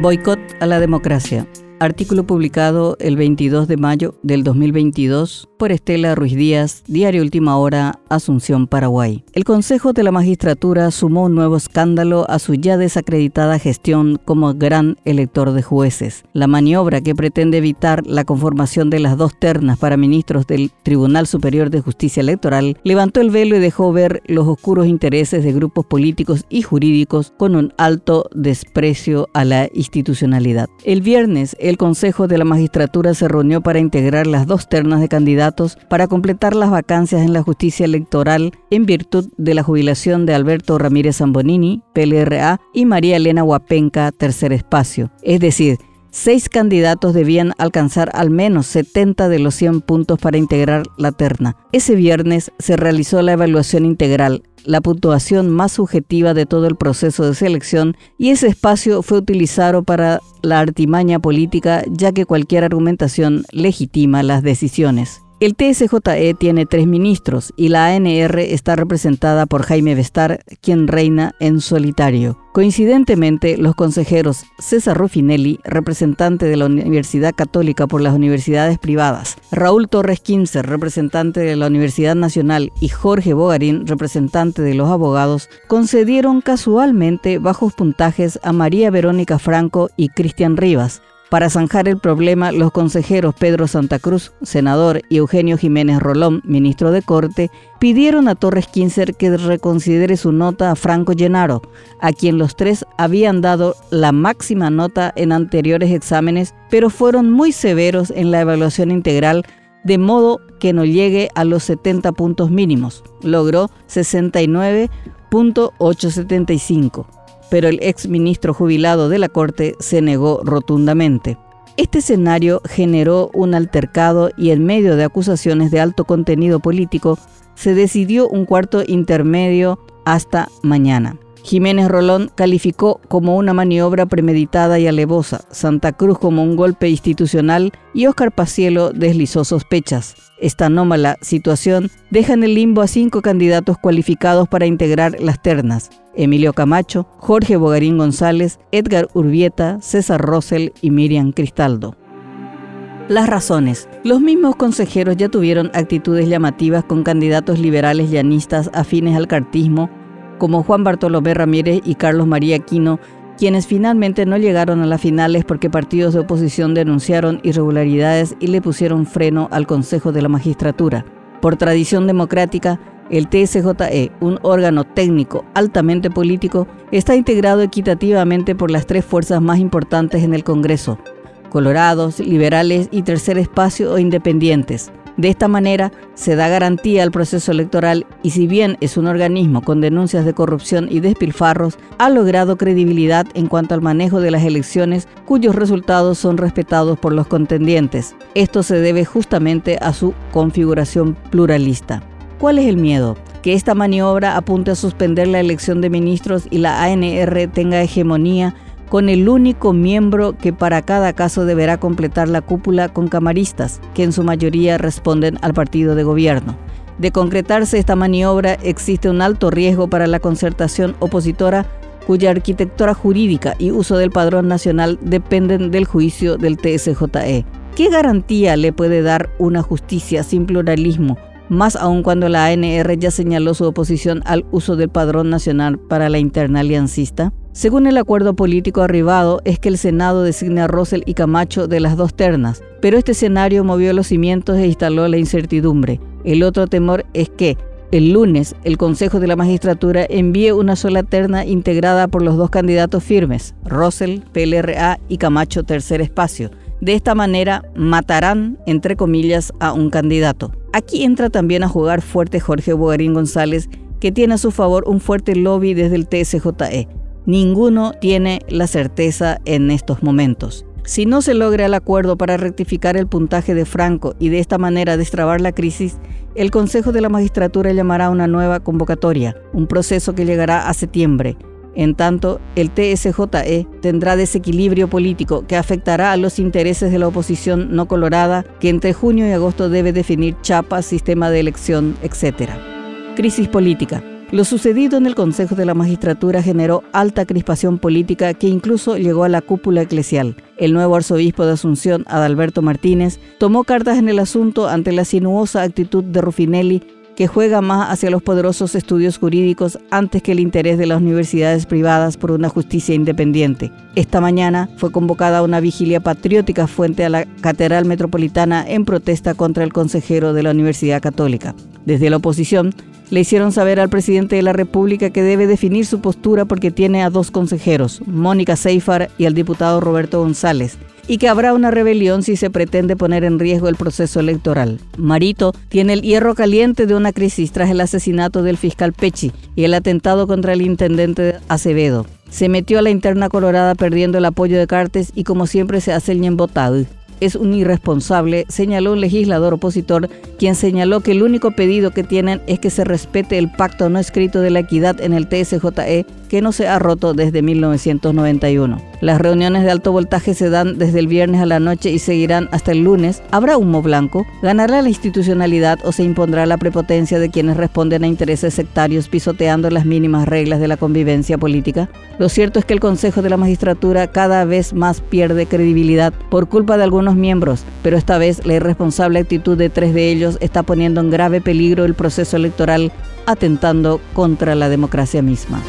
Boicot a la democracia. Artículo publicado el 22 de mayo del 2022 por Estela Ruiz Díaz, Diario Última Hora, Asunción, Paraguay. El Consejo de la Magistratura sumó un nuevo escándalo a su ya desacreditada gestión como gran elector de jueces. La maniobra que pretende evitar la conformación de las dos ternas para ministros del Tribunal Superior de Justicia Electoral levantó el velo y dejó ver los oscuros intereses de grupos políticos y jurídicos con un alto desprecio a la institucionalidad. El viernes, el Consejo de la Magistratura se reunió para integrar las dos ternas de candidatos para completar las vacancias en la justicia electoral en virtud de la jubilación de Alberto Ramírez Zambonini, PLRA, y María Elena Huapenca, tercer espacio. Es decir, Seis candidatos debían alcanzar al menos 70 de los 100 puntos para integrar la terna. Ese viernes se realizó la evaluación integral, la puntuación más subjetiva de todo el proceso de selección, y ese espacio fue utilizado para la artimaña política, ya que cualquier argumentación legitima las decisiones. El TSJE tiene tres ministros y la ANR está representada por Jaime Bestar, quien reina en solitario. Coincidentemente, los consejeros César Ruffinelli, representante de la Universidad Católica por las universidades privadas, Raúl Torres Kinzer, representante de la Universidad Nacional, y Jorge Bogarín, representante de los abogados, concedieron casualmente bajos puntajes a María Verónica Franco y Cristian Rivas, para zanjar el problema, los consejeros Pedro Santa Cruz, senador, y Eugenio Jiménez Rolón, ministro de Corte, pidieron a Torres Quincer que reconsidere su nota a Franco Llenaro, a quien los tres habían dado la máxima nota en anteriores exámenes, pero fueron muy severos en la evaluación integral, de modo que no llegue a los 70 puntos mínimos. Logró 69.875 pero el ex ministro jubilado de la Corte se negó rotundamente. Este escenario generó un altercado y en medio de acusaciones de alto contenido político, se decidió un cuarto intermedio hasta mañana. Jiménez Rolón calificó como una maniobra premeditada y alevosa, Santa Cruz como un golpe institucional y Óscar Pacielo deslizó sospechas. Esta anómala situación deja en el limbo a cinco candidatos cualificados para integrar las ternas. Emilio Camacho, Jorge Bogarín González, Edgar Urbieta, César Rosell y Miriam Cristaldo. Las razones. Los mismos consejeros ya tuvieron actitudes llamativas con candidatos liberales llanistas afines al cartismo como Juan Bartolomé Ramírez y Carlos María Aquino, quienes finalmente no llegaron a las finales porque partidos de oposición denunciaron irregularidades y le pusieron freno al Consejo de la Magistratura. Por tradición democrática, el TSJE, un órgano técnico altamente político, está integrado equitativamente por las tres fuerzas más importantes en el Congreso, colorados, liberales y tercer espacio o independientes. De esta manera se da garantía al proceso electoral y si bien es un organismo con denuncias de corrupción y despilfarros, ha logrado credibilidad en cuanto al manejo de las elecciones cuyos resultados son respetados por los contendientes. Esto se debe justamente a su configuración pluralista. ¿Cuál es el miedo? Que esta maniobra apunte a suspender la elección de ministros y la ANR tenga hegemonía con el único miembro que para cada caso deberá completar la cúpula con camaristas, que en su mayoría responden al partido de gobierno. De concretarse esta maniobra existe un alto riesgo para la concertación opositora cuya arquitectura jurídica y uso del padrón nacional dependen del juicio del TSJE. ¿Qué garantía le puede dar una justicia sin pluralismo, más aún cuando la ANR ya señaló su oposición al uso del padrón nacional para la interna aliancista? Según el acuerdo político arribado, es que el Senado designe a Rosell y Camacho de las dos ternas, pero este escenario movió los cimientos e instaló la incertidumbre. El otro temor es que, el lunes, el Consejo de la Magistratura envíe una sola terna integrada por los dos candidatos firmes, Rosell, PLRA y Camacho Tercer Espacio. De esta manera, matarán, entre comillas, a un candidato. Aquí entra también a jugar fuerte Jorge Bogarín González, que tiene a su favor un fuerte lobby desde el TSJE. Ninguno tiene la certeza en estos momentos. Si no se logra el acuerdo para rectificar el puntaje de Franco y de esta manera destrabar la crisis, el Consejo de la Magistratura llamará una nueva convocatoria, un proceso que llegará a septiembre. En tanto, el TSJE tendrá desequilibrio político que afectará a los intereses de la oposición no colorada, que entre junio y agosto debe definir chapa, sistema de elección, etc. Crisis política. Lo sucedido en el Consejo de la Magistratura generó alta crispación política que incluso llegó a la cúpula eclesial. El nuevo arzobispo de Asunción, Adalberto Martínez, tomó cartas en el asunto ante la sinuosa actitud de Rufinelli que juega más hacia los poderosos estudios jurídicos antes que el interés de las universidades privadas por una justicia independiente. Esta mañana fue convocada una vigilia patriótica fuente a la Catedral Metropolitana en protesta contra el consejero de la Universidad Católica. Desde la oposición, le hicieron saber al presidente de la República que debe definir su postura porque tiene a dos consejeros, Mónica Seifar y al diputado Roberto González, y que habrá una rebelión si se pretende poner en riesgo el proceso electoral. Marito tiene el hierro caliente de una crisis tras el asesinato del fiscal Pechi y el atentado contra el intendente Acevedo. Se metió a la interna colorada perdiendo el apoyo de Cartes y como siempre se hace el ñembotado es un irresponsable, señaló un legislador opositor, quien señaló que el único pedido que tienen es que se respete el pacto no escrito de la equidad en el TSJE que no se ha roto desde 1991. Las reuniones de alto voltaje se dan desde el viernes a la noche y seguirán hasta el lunes. ¿Habrá humo blanco? ¿Ganará la institucionalidad o se impondrá la prepotencia de quienes responden a intereses sectarios pisoteando las mínimas reglas de la convivencia política? Lo cierto es que el Consejo de la Magistratura cada vez más pierde credibilidad por culpa de miembros, pero esta vez la irresponsable actitud de tres de ellos está poniendo en grave peligro el proceso electoral, atentando contra la democracia misma.